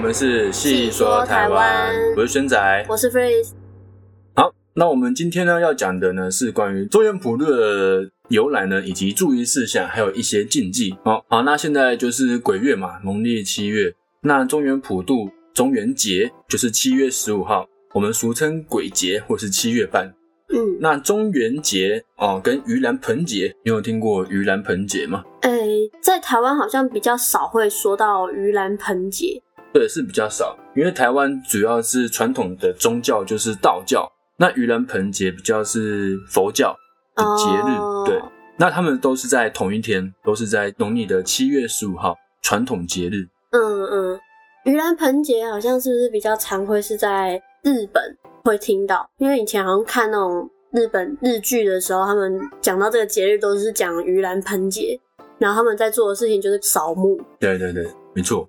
们是细说台湾，我是轩仔，我是 Freeze。好，那我们今天呢要讲的呢是关于中原普渡的由来呢，以及注意事项，还有一些禁忌。好，好，那现在就是鬼月嘛，农历七月，那中原普渡中元节就是七月十五号，我们俗称鬼节或是七月半。嗯，那中元节哦，跟盂兰盆节，你有听过盂兰盆节吗？诶，在台湾好像比较少会说到盂兰盆节。对，是比较少，因为台湾主要是传统的宗教就是道教，那盂兰盆节比较是佛教的节日。哦对，那他们都是在同一天，都是在农历的七月十五号，传统节日。嗯嗯，盂兰盆节好像是不是比较常会是在日本会听到？因为以前好像看那种日本日剧的时候，他们讲到这个节日都是讲盂兰盆节，然后他们在做的事情就是扫墓。对对对，没错。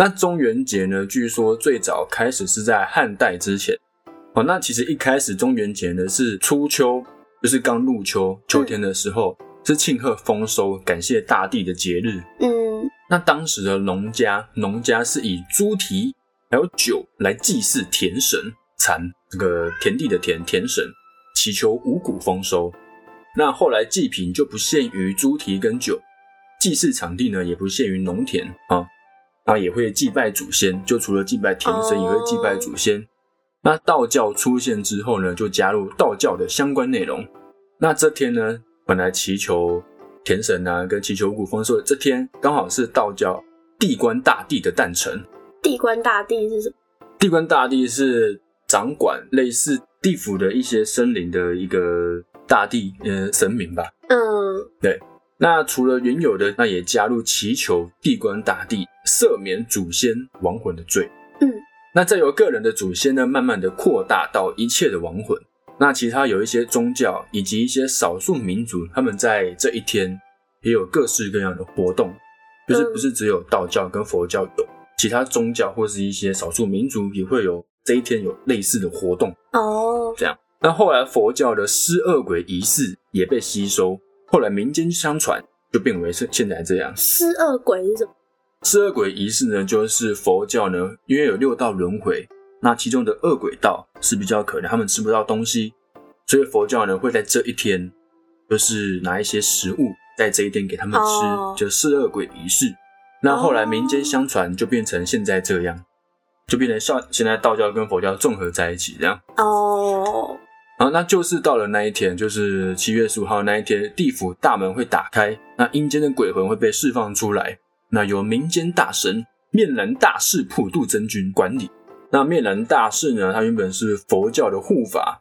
那中元节呢？据说最早开始是在汉代之前。哦，那其实一开始中元节呢是初秋，就是刚入秋秋天的时候，是庆贺丰收、感谢大地的节日。嗯那当时的农家，农家是以猪蹄还有酒来祭祀田神蚕，这个田地的田田神，祈求五谷丰收。那后来祭品就不限于猪蹄跟酒，祭祀场地呢也不限于农田啊，然后也会祭拜祖先，就除了祭拜田神，哦也会祭拜祖先。那道教出现之后呢，就加入道教的相关内容。那这天呢，本来祈求田神啊，跟祈求五谷丰收的这天，刚好是道教地官大帝的诞辰。地官大帝是什么？地官大帝是掌管类似地府的一些生灵的一个大帝，呃，神明吧。嗯那除了原有的，那也加入祈求地官大帝赦免祖先亡魂的罪。嗯，那再由个人的祖先呢，慢慢的扩大到一切的亡魂。那其他有一些宗教以及一些少数民族，他们在这一天也有各式各样的活动，就是嗯不是只有道教跟佛教有，其他宗教或是一些少数民族也会有这一天有类似的活动。哦这样。那后来佛教的施恶鬼仪式也被吸收，后来民间相传就变为是现在这样。施恶鬼是什么？施恶鬼仪式呢，就是佛教呢，因为有六道轮回，那其中的恶鬼道是比较可怜，他们吃不到东西，所以佛教呢会在这一天，就是拿一些食物在这一天给他们吃，哦就施恶鬼仪式。那后来民间相传就变成现在这样，就变成像现在道教跟佛教综合在一起这样。哦啊，那就是到了那一天，就是七月十五号那一天，地府大门会打开，那阴间的鬼魂会被释放出来，那由民间大神面南大士普渡真君管理。那面南大士呢，他原本是佛教的护法，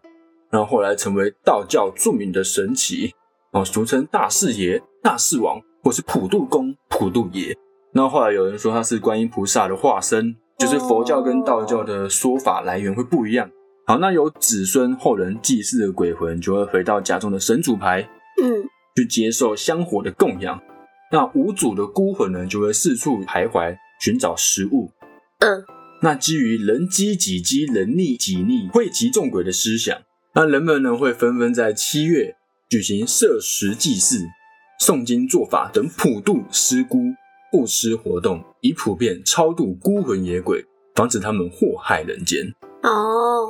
然后后来成为道教著名的神祇，哦，俗称大士爷、大士王，或是普渡公、普渡爷。那后来有人说他是观音菩萨的化身，就是佛教跟道教的说法来源会不一样。好，那有子孙后人祭祀的鬼魂就会回到家中的神主牌，嗯去接受香火的供养。那无主的孤魂呢，就会四处徘徊寻找食物。嗯那基于人饥己饥，人溺己逆，惠及众鬼的思想，那人们呢会纷纷在七月举行设食祭祀、诵经做法等普渡施孤、布施活动，以普遍超度孤魂野鬼，防止他们祸害人间。哦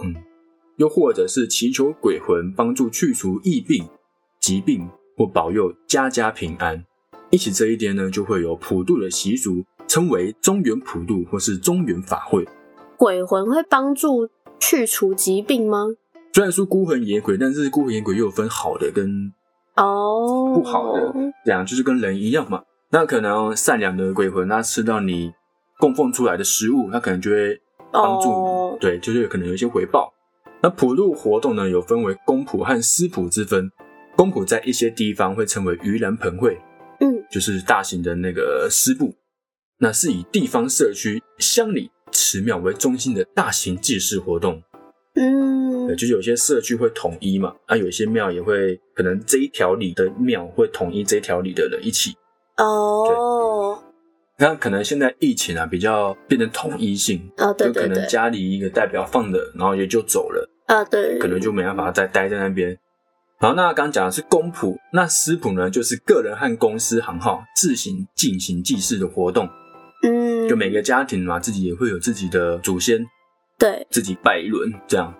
又或者是祈求鬼魂帮助去除疫病、疾病或保佑家家平安。一起这一天呢，就会有普渡的习俗，称为中原普渡或是中原法会。鬼魂会帮助去除疾病吗？虽然说孤魂野鬼，但是孤魂野鬼又有分好的跟哦，不好的，这样就是跟人一样嘛。那可能善良的鬼魂，他吃到你供奉出来的食物，他可能就会帮助你，哦对，就是可能有一些回报。那普渡活动呢，有分为公普和私普之分。公普在一些地方会称为盂兰盆会，嗯就是大型的那个师部，那是以地方社区、乡里、祠庙为中心的大型祭祀活动。对，嗯就是有些社区会统一嘛，啊，有一些庙也会可能这一条里的庙会统一这一条里的人一起。哦那可能现在疫情啊比较变成统一性，哦对就可能家里一个代表放的，然后也就走了，啊对，可能就没办法再待在那边。好，那刚刚讲的是公仆，那私仆呢，就是个人和公司行号自行进行祭祀的活动。嗯嗯，就每个家庭嘛，自己也会有自己的祖先，对，自己拜一轮这样。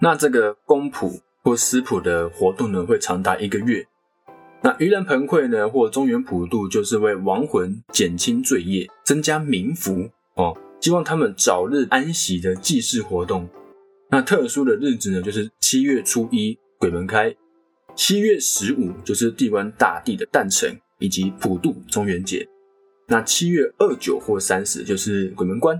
那这个公谱或私谱的活动呢，会长达一个月。那盂兰盆会呢，或中原普渡，就是为亡魂减轻罪业，增加冥福哦，希望他们早日安息的祭祀活动。那特殊的日子呢，就是七月初一鬼门开，七月十五就是地官大帝的诞辰，以及普渡中元节。那七月二九或三十就是鬼门关，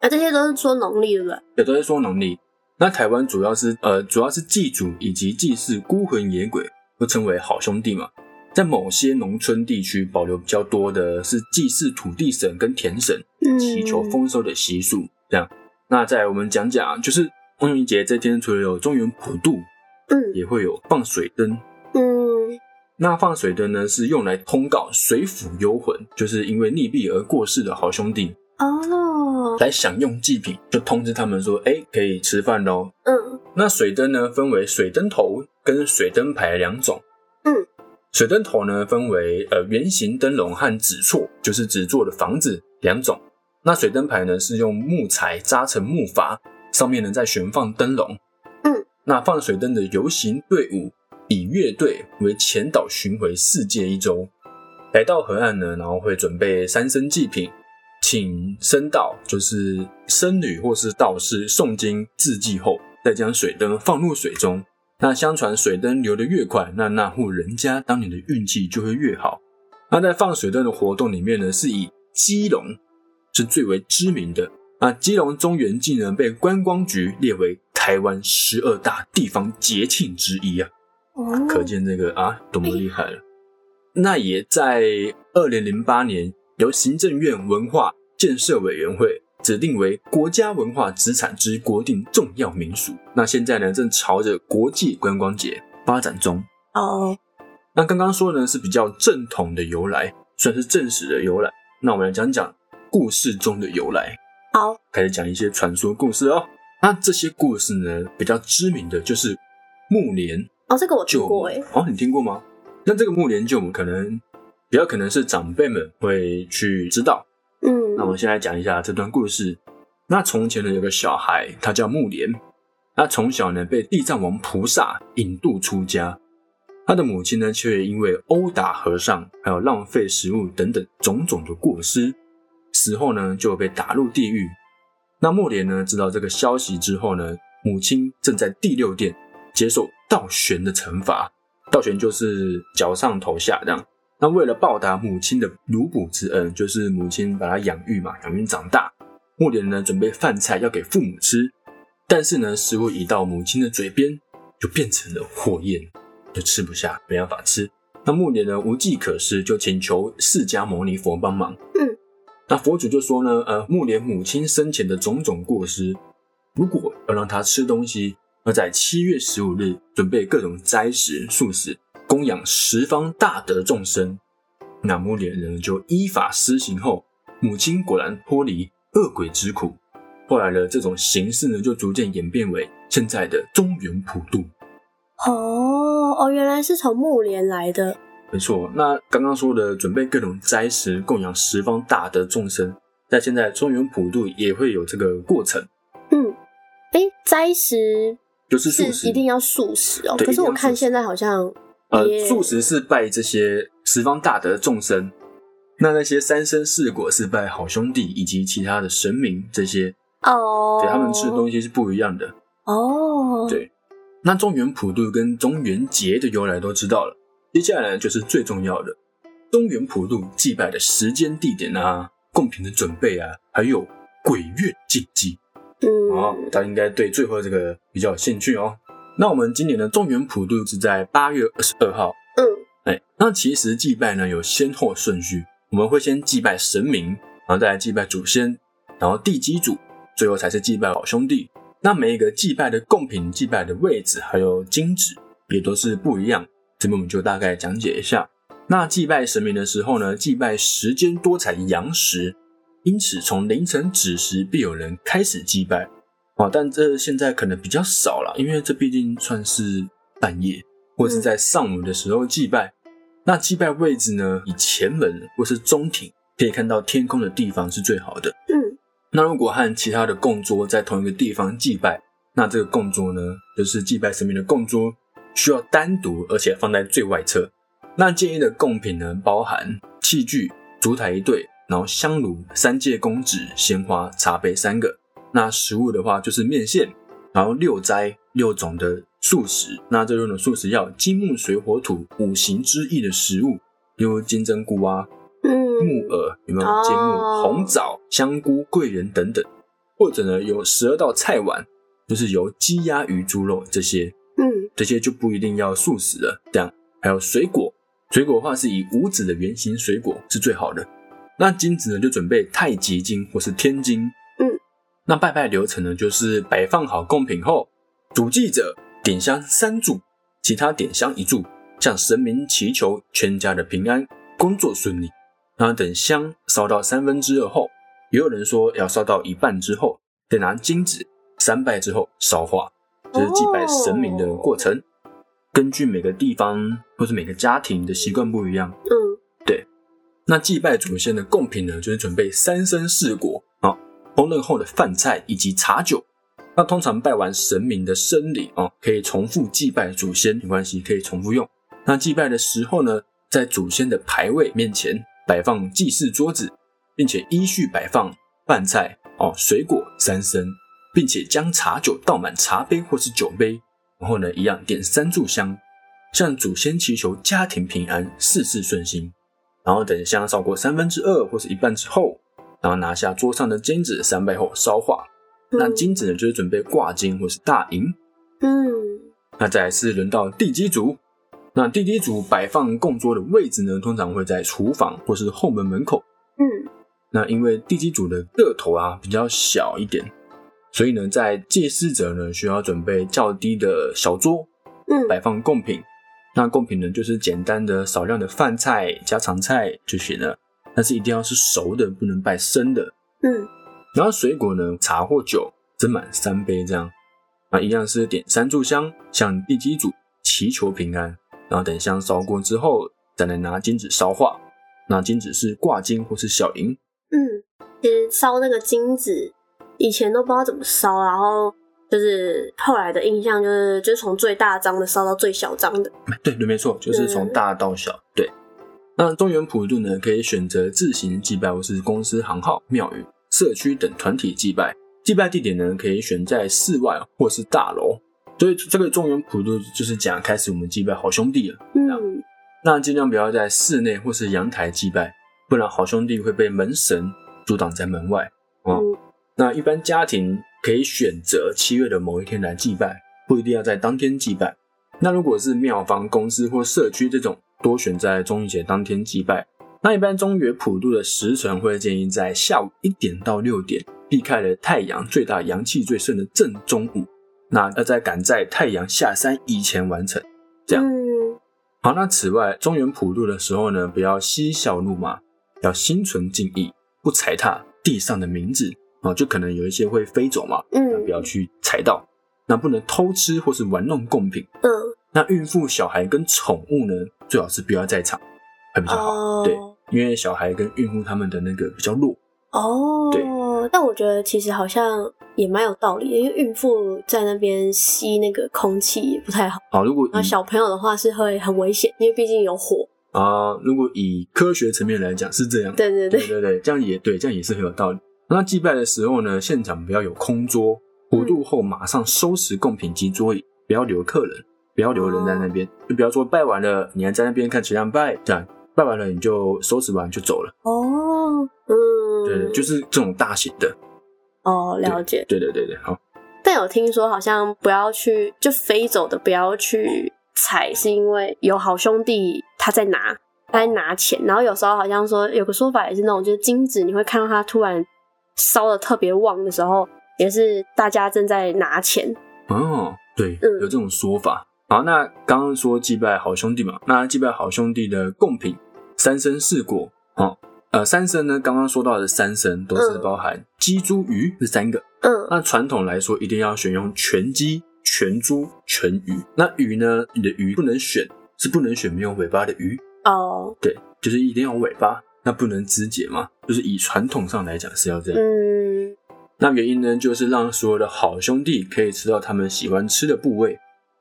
啊，这些都是说农历对不对？也都是说农历。那台湾主要是呃，主要是祭祖以及祭祀孤魂野鬼，都称为好兄弟嘛。在某些农村地区保留比较多的是祭祀土地神跟田神，嗯，祈求丰收的习俗。这样，那再来我们讲讲，就是中元节这天，除了有中元普渡，嗯也会有放水灯。嗯那放水灯呢，是用来通告水府幽魂，就是因为溺毙而过世的好兄弟，哦，来享用祭品，就通知他们说，哎，可以吃饭喽。嗯那水灯呢，分为水灯头跟水灯牌两种。嗯，水灯头呢，分为呃圆形灯笼和纸厝，就是纸做的房子两种。那水灯牌呢，是用木材扎成木筏，上面呢再悬放灯笼。嗯，那放水灯的游行队伍以乐队为前导巡回世界一周，来到河岸呢，然后会准备三牲祭品，请僧道，就是僧侣或是道士诵经致祭后，再将水灯放入水中。那相传水灯流得越快，那那户人家当年的运气就会越好。那在放水灯的活动里面呢，是以基隆是最为知名的。那基隆中原祭呢，被观光局列为台湾十二大地方节庆之一啊。可见这个啊多么厉害了。那也在二零零八年由行政院文化建设委员会指定为国家文化资产之国定重要民俗。那现在呢，正朝着国际观光节发展中。哦，那刚刚说的呢是比较正统的由来，算是正史的由来。那我们来讲讲故事中的由来，好，开始讲一些传说故事哦。那这些故事呢，比较知名的就是木莲哦，这个我听过诶，哦，你听过吗？那这个木莲救母可能比较可能是长辈们会去知道。那我们先来讲一下这段故事。那从前呢，有个小孩，他叫木莲。他从小呢被地藏王菩萨引渡出家，他的母亲呢却因为殴打和尚，还有浪费食物等等种种的过失，死后呢就被打入地狱。那木莲呢知道这个消息之后呢，母亲正在第六殿接受倒悬的惩罚，倒悬就是脚上头下这样。那为了报答母亲的乳哺之恩，就是母亲把他养育嘛，养育长大。木莲呢准备饭菜要给父母吃，但是呢食物一到母亲的嘴边，就变成了火焰，就吃不下，没办法吃。那木莲呢无计可施，就请求释迦牟尼佛帮忙。嗯，那佛祖就说呢，呃，木莲母亲生前的种种过失，如果要让她吃东西，要在七月十五日准备各种斋食素食，供养十方大德众生。那木莲人就依法施行后，母亲果然脱离恶鬼之苦。后来呢，这种形式呢，就逐渐演变为现在的中原普渡。哦哦，原来是从木莲来的，没错，那刚刚说的准备各种斋食供养十方大德众生，在现在中原普渡也会有这个过程，嗯，哎，斋食就是素食一定要素食哦，对可是我看现在好像呃，也素食是拜这些十方大德众生，那那些三生四果是拜好兄弟以及其他的神明，这些。哦，对他们吃的东西是不一样的。哦，对。那中原普渡跟中元节的由来都知道了，接下来呢就是最重要的。中原普渡祭拜的时间、地点啊，贡品的准备啊，还有鬼月禁忌。哦，嗯，大家应该对最后这个比较有兴趣哦。那我们今年的中原普渡是在八月二十二号。嗯，哎，那其实祭拜呢有先后顺序，我们会先祭拜神明，然后再来祭拜祖先，然后地基主，最后才是祭拜好兄弟。那每一个祭拜的贡品、祭拜的位置还有金纸也都是不一样。这边我们就大概讲解一下。那祭拜神明的时候呢，祭拜时间多采阳时，因此从凌晨子时必有人开始祭拜。哦，但这现在可能比较少了，因为这毕竟算是半夜或是在上午的时候祭拜。那祭拜位置呢，以前门或是中庭可以看到天空的地方是最好的。嗯，那如果和其他的供桌在同一个地方祭拜，那这个供桌呢，就是祭拜神明的供桌，需要单独而且放在最外侧。那建议的贡品呢，包含器具、烛台一对，然后香炉、三界公纸、鲜花、茶杯三个。那食物的话就是面线，然后六斋六种的素食。那这六种的素食要金木水火土五行之意的食物，例如金针菇啊、嗯，木耳有没有哦节木、红枣、香菇、桂圆等等，或者呢有十二道菜碗，就是由鸡鸭鱼猪肉这些，嗯，这些就不一定要素食了。这样还有水果，水果的话是以五子的圆形水果是最好的。那金子呢就准备太极金或是天金。嗯，那拜拜流程呢就是摆放好贡品后，主祭者点香三柱，其他点香一柱，向神明祈求全家的平安，工作顺利。然后等香烧到三分之二后，也有人说要烧到一半之后，再拿金纸三拜之后烧化，这是祭拜神明的过程。根据每个地方或是每个家庭的习惯不一样，嗯，对那祭拜祖先的贡品呢，就是准备三生四果啊，烹饪后的饭菜以及茶酒。那通常拜完神明的生礼啊，可以重复祭拜祖先，没关系，可以重复用。那祭拜的时候呢，在祖先的牌位面前摆放祭祀桌子，并且依序摆放饭菜哦、水果三牲，并且将茶酒倒满茶杯或是酒杯，然后呢，一样点三炷香，向祖先祈求家庭平安、事事顺心。然后等香烧过三分之二或是一半之后，然后拿下桌上的金子三拜后烧化。那金子呢，就是准备挂金或是大银。嗯，那再来是轮到地基组，那地基组摆放供桌的位置呢，通常会在厨房或是后门门口。嗯，那因为地基组的个头啊比较小一点，所以呢，在祭祀者呢需要准备较低的小桌，嗯，摆放贡品。那贡品呢，就是简单的少量的饭菜、家常菜就行了，但是一定要是熟的，不能拜生的。嗯，然后水果呢，茶或酒斟满三杯这样，啊，一样是点三炷香，向地基主祈求平安。然后等香烧过之后，再来拿金纸烧化。那金纸是挂金或是小银。嗯，其实烧那个金子，以前都不知道怎么烧，然后就是后来的印象就是，就是从最大张的烧到最小张的。对对，没错，就是从大到小。对，那中原普渡呢，可以选择自行祭拜，或是公司行号、庙宇、社区等团体祭拜。祭拜地点呢，可以选在室外或是大楼。所以这个中原普渡就是讲开始我们祭拜好兄弟了。嗯，那尽量不要在室内或是阳台祭拜，不然好兄弟会被门神阻挡在门外。哦，嗯那一般家庭可以选择七月的某一天来祭拜，不一定要在当天祭拜。那如果是庙方、公司或社区这种，多选在中元节当天祭拜。那一般中元普渡的时辰会建议在下午一点到六点，避开了太阳最大、阳气最盛的正中午。那要在赶在太阳下山以前完成。这样嗯，好，那此外，中原普渡的时候呢，不要嬉笑怒骂，要心存敬意，不踩踏地上的名字啊，就可能有一些会飞走嘛，嗯不要去踩到。那不能偷吃或是玩弄贡品。嗯，那孕妇、小孩跟宠物呢，最好是不要在场，会比较好。哦，对，因为小孩跟孕妇他们的那个比较弱。哦，对。但我觉得其实好像也蛮有道理的，因为孕妇在那边吸那个空气也不太好，好，如果以然后小朋友的话是会很危险，因为毕竟有火。啊、如果以科学层面来讲是这样。对对对对，对对，这样也对，这样也是很有道理。那祭拜的时候呢，现场不要有空桌，普渡后马上收拾贡品及桌椅，不要留客人，不要留人在那边，就不要说拜完了你还在那边看其他人拜，这样拜完了你就收拾完就走了。哦，嗯，对对，就是这种大型的。哦，了解。对对对对，好，但有听说好像不要去就飞走的不要去踩，是因为有好兄弟他在拿他在拿钱，然后有时候好像说有个说法也是那种，就是金子你会看到它突然烧的特别旺的时候，也是大家正在拿钱。哦，对，嗯有这种说法。好，那刚刚说祭拜好兄弟嘛，那祭拜好兄弟的贡品三生四果，哦，呃，三生呢，刚刚说到的三生都是嗯包含鸡、猪、鱼这三个。嗯那传统来说，一定要选用全鸡、全猪、全鱼。那鱼呢，你的鱼不能选，是不能选没有尾巴的鱼，哦，对，就是一定要有尾巴。那不能肢解嘛，就是以传统上来讲是要这样。嗯那原因呢，就是让所有的好兄弟可以吃到他们喜欢吃的部位，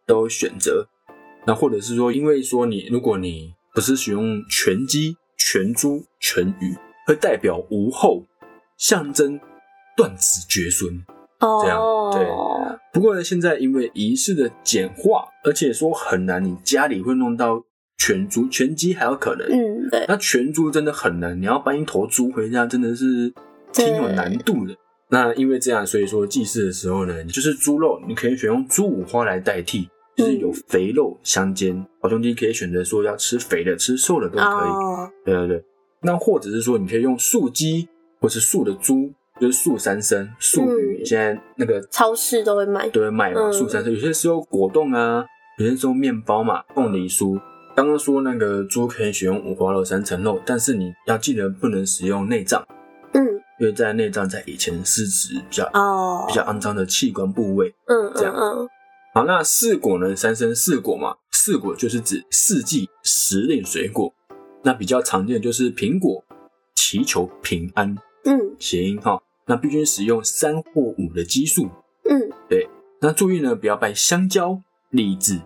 都选择。那或者是说，因为说你如果你不是使用全鸡、全猪、全鱼，会代表无后，象征断子绝孙。哦，这样对不过呢，现在因为仪式的简化，而且说很难，你家里会弄到全猪、全鸡还有可能。嗯对，那全猪真的很难，你要搬一头猪回家，真的是挺有难度的。那因为这样，所以说祭祀的时候呢，就是猪肉，你可以选用猪五花来代替，就是有肥肉相间。好兄弟可以选择说要吃肥的、吃瘦的都可以。哦，对对对。那或者是说，你可以用素鸡或是素的猪，就是素三牲、素鱼，嗯现在那个超市都会卖。都会卖嘛，嗯素三牲，有些是用果冻啊，有些是用面包嘛，凤梨酥。刚刚说那个猪可以选用五花肉、三层肉，但是你要记得不能使用内脏，嗯因为在内脏在以前是指比较、哦，比较肮脏的器官部位。嗯这样嗯嗯好，那四果呢？三生四果嘛，四果就是指四季时令水果。那比较常见的就是苹果，祈求平安，嗯谐音哈。那必须使用三或五的基数。嗯对那注意呢，不要拜香蕉、李子、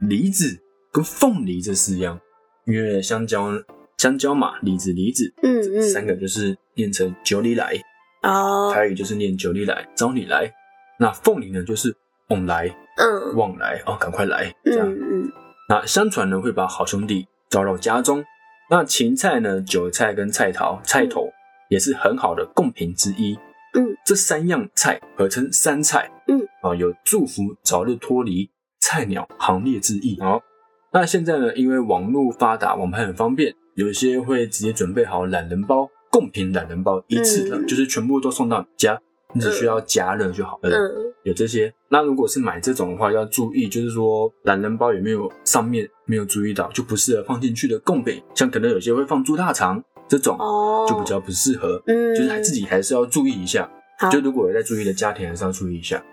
梨子跟凤梨这四样，因为香蕉、香蕉嘛，李子、梨子嗯嗯，三个就是念成九里来，哦，台语就是念九里来，招你来。那凤梨呢，就是往来、嗯旺来哦，赶快来这样。嗯嗯那相传呢，会把好兄弟招到家中。那芹菜呢，韭菜跟菜桃、菜头也是很好的贡品之一。嗯，这三样菜合称三菜。嗯，啊，有祝福早日脱离菜鸟行列之意。好，那现在呢，因为网络发达，网盘很方便，有些会直接准备好懒人包，贡品懒人包，一次的、嗯就是全部都送到你家，你只需要加热就好了。嗯有这些。那如果是买这种的话，要注意，就是说懒人包有没有上面没有注意到，就不适合放进去的贡品，像可能有些会放猪大肠这种，哦，就比较不适合。嗯，就是还自己还是要注意一下。就如果有在注意的家庭，还是要注意一下。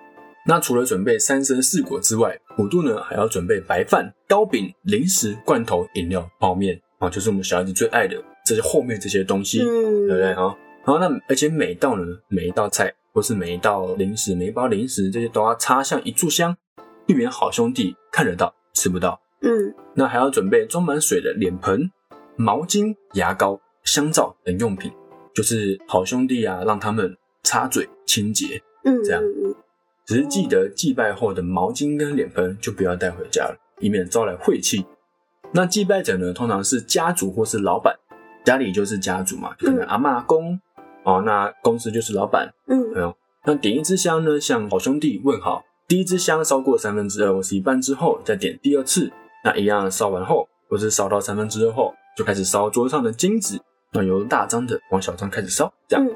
那除了准备三生四果之外，普渡呢还要准备白饭、糕饼、零食、罐头、饮料、泡面啊，就是我们小孩子最爱的这些后面这些东西，嗯，对不对？哈，然后那而且每道呢，每一道菜或是每一道零食、每一包零食，这些都要插上一炷香，避免好兄弟看得到吃不到。嗯那还要准备装满水的脸盆、毛巾、牙膏、香皂等用品，就是好兄弟啊，让他们擦嘴清洁。嗯，这样嗯只是记得祭拜后的毛巾跟脸盆就不要带回家了，以免招来晦气。那祭拜者呢，通常是家族或是老板，家里就是家族嘛，可能嗯阿嬷公哦，那公司就是老板。嗯没有，那点一支香呢，向好兄弟问好。第一支香烧过三分之二或是一半之后，再点第二次。那一样烧完后，或是烧到三分之二后，就开始烧桌上的金纸。那由大张的往小张开始烧，这样。嗯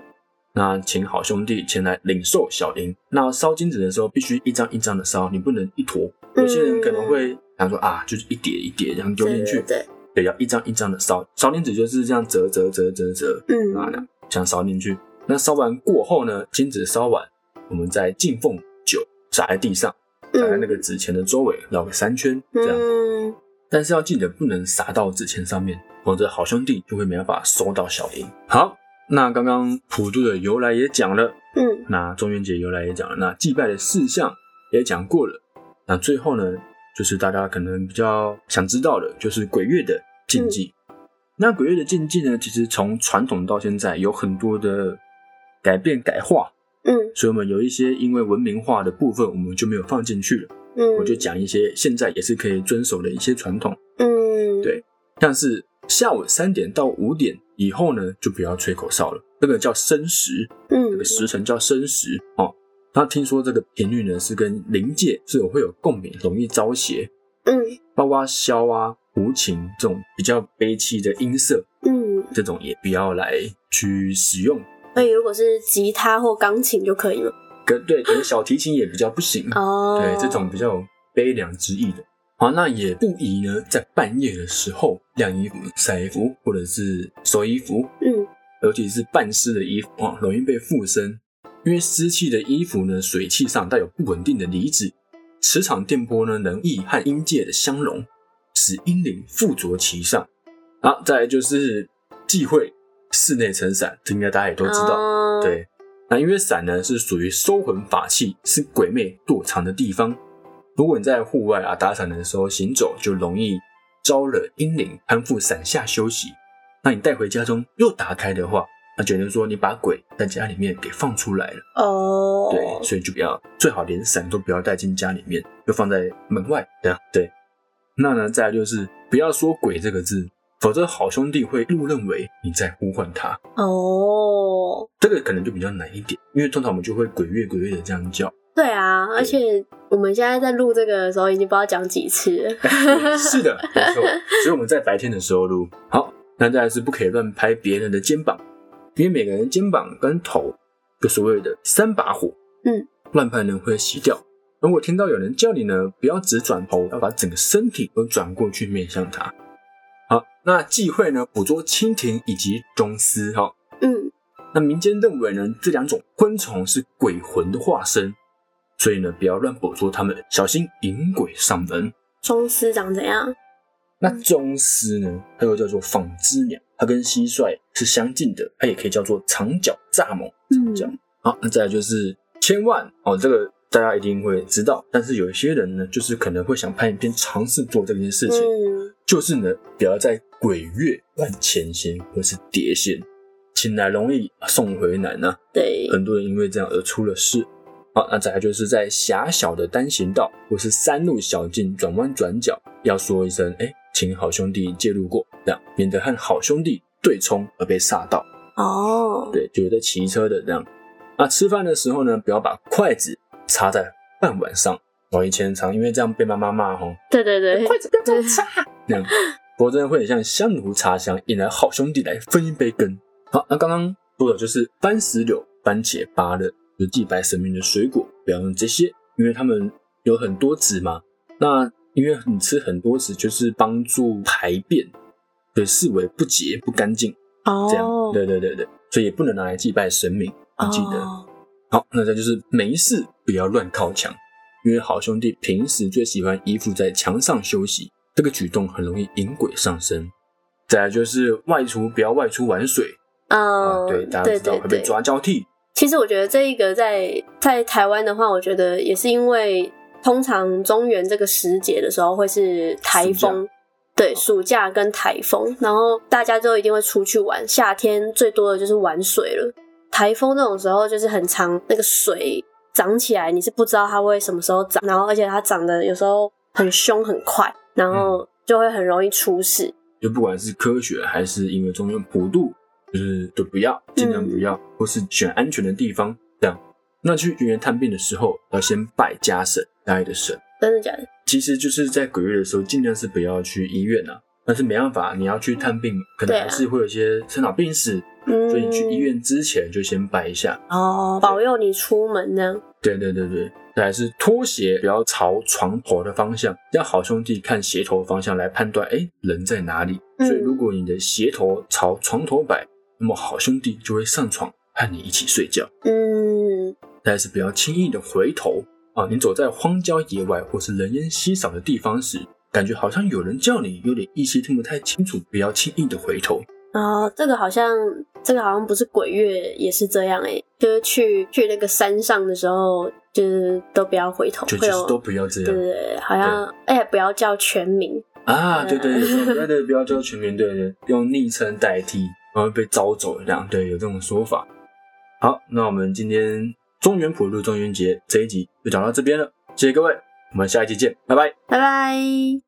那请好兄弟前来领受小银。那烧金纸的时候，必须一张一张的烧，你不能一坨。有些人可能会想说啊，就是一叠一叠这样丢进去，对对对，要一张一张的烧。烧金纸就是这样折折折折折，嗯，啊，嗯这样烧进去。那烧完过后呢，金纸烧完，我们再敬奉酒撒在地上，撒在那个纸钱的周围绕个三圈，这样。嗯但是要记得不能撒到纸钱上面，否则好兄弟就会没办法收到小银。好，那刚刚普渡的由来也讲了，嗯那中元节由来也讲了，那祭拜的事项也讲过了。那最后呢，就是大家可能比较想知道的，就是鬼月的禁忌。那鬼月的禁忌呢，其实从传统到现在有很多的改变改化，嗯所以我们有一些因为文明化的部分，我们就没有放进去了。嗯，我就讲一些现在也是可以遵守的一些传统，嗯对像是下午三点到五点以后呢，就不要吹口哨了，这个叫申时，嗯这嗯个时辰叫申时哦。那听说这个频率呢是跟灵界是有会有共鸣，容易招邪，嗯包括箫啊、胡琴这种比较悲戚的音色，嗯，这种也不要来去使用。所以如果是吉他或钢琴就可以了。可对，可能小提琴也比较不行。哦，对，这种比较有悲凉之意的。好，那也不宜呢，在半夜的时候晾衣服、晒衣服，或者是收衣服，嗯尤其是半湿的衣服啊，容易被附身。因为湿气的衣服呢，水汽上带有不稳定的离子，磁场电波呢，能易和阴界的相融，使阴灵附着其上。好，再来就是忌讳室内撑伞，这应该大家也都知道。哦，对，那因为伞呢是属于收魂法器，是鬼魅躲藏的地方。如果你在户外啊打伞的时候行走，就容易招惹阴灵，攀附伞下休息。那你带回家中又打开的话，那就等于说你把鬼在家里面给放出来了。哦，对，所以就不要最好连伞都不要带进家里面，就放在门外。这样对。那呢，再来就是不要说鬼这个字，否则好兄弟会误认为你在呼唤他。哦，这个可能就比较难一点，因为通常我们就会鬼月鬼月的这样叫。对啊，而且我们现在在录这个的时候，已经不知道讲几次了。是的，没错。所以我们在白天的时候录。好，那再来是不可以乱拍别人的肩膀，因为每个人肩膀跟头有所谓的三把火。嗯，乱拍呢会熄掉。如果听到有人叫你呢，不要只转头，要把整个身体都转过去面向他。好，那忌讳呢捕捉蜻蜓以及螽斯。哈，嗯，那民间认为呢这两种昆虫是鬼魂的化身，所以呢不要乱捕捉它们，小心引鬼上门。螽斯长怎样？那螽斯呢，它又叫做纺织鸟，它跟蟋蟀是相近的，它也可以叫做长脚蚱蜢。嗯，这样好，那再来就是千万哦，这个大家一定会知道，但是有一些人呢，就是可能会想拍影片尝试做这件事情，嗯，就是呢，不要在鬼月乱牵线或是碟线，请来容易送回难啊。对，很多人因为这样而出了事。好，那再来就是在狭小的单行道或是山路小径转弯转角，要说一声“哎，请好兄弟介入过”，这样免得和好兄弟对冲而被煞到。哦，对，就是在骑车的这样。那吃饭的时候呢，不要把筷子插在饭碗上。我以前常因为这样被妈妈骂吼，对对对，筷子不要这样插，那样，不过真的会很像香炉插香，引来好兄弟来分一杯羹。好，那刚刚说的就是番石榴、番茄、芭乐。就是祭拜神明的水果，不要用这些，因为他们有很多籽嘛。那因为你吃很多籽，就是帮助排便，所以视为不洁不干净。哦，这样，对对对对，所以也不能拿来祭拜神明，你记得。哦好，那再就是没事不要乱靠墙，因为好兄弟平时最喜欢依附在墙上休息，这个举动很容易引鬼上身。再来就是外出不要外出玩水啊，嗯，对，大家知道会被。抓交替。其实我觉得这一个在在台湾的话，我觉得也是因为通常中原这个时节的时候会是台风，对，暑假跟台风，然后大家都一定会出去玩。夏天最多的就是玩水了，台风那种时候就是很长，那个水涨起来，你是不知道它会什么时候涨，然后而且它涨的有时候很凶很快，然后就会很容易出事。就不管是科学还是因为中间普度，就是都不要，尽量不要，或是选安全的地方这样。那去医院探病的时候，要先拜家神，家里的神。真的假的？其实就是在鬼月的时候，尽量是不要去医院啊。但是没办法，你要去探病，可能还是会有一些生老病死，嗯，所以你去医院之前就先拜一下。哦，保佑你出门呢。对对对对，再来是拖鞋不要朝床头的方向，让好兄弟看鞋头方向来判断，哎，人在哪里。嗯所以如果你的鞋头朝床头摆，那么好兄弟就会上床和你一起睡觉。嗯，但是不要轻易的回头啊！你走在荒郊野外或是人烟稀少的地方时，感觉好像有人叫你，有点意识听不太清楚，不要轻易的回头。哦，这个好像，这个好像不是鬼月也是这样哎、就是去去那个山上的时候，就是都不要回头，就是都不要这样对对对，好像哎、不要叫全名，啊！对对对对对，不要叫全名，对对，用昵称代替，然后被招走这样，对，有这种说法。好，那我们今天中原普渡中元节这一集就讲到这边了，谢谢各位，我们下一期见，拜拜。拜拜。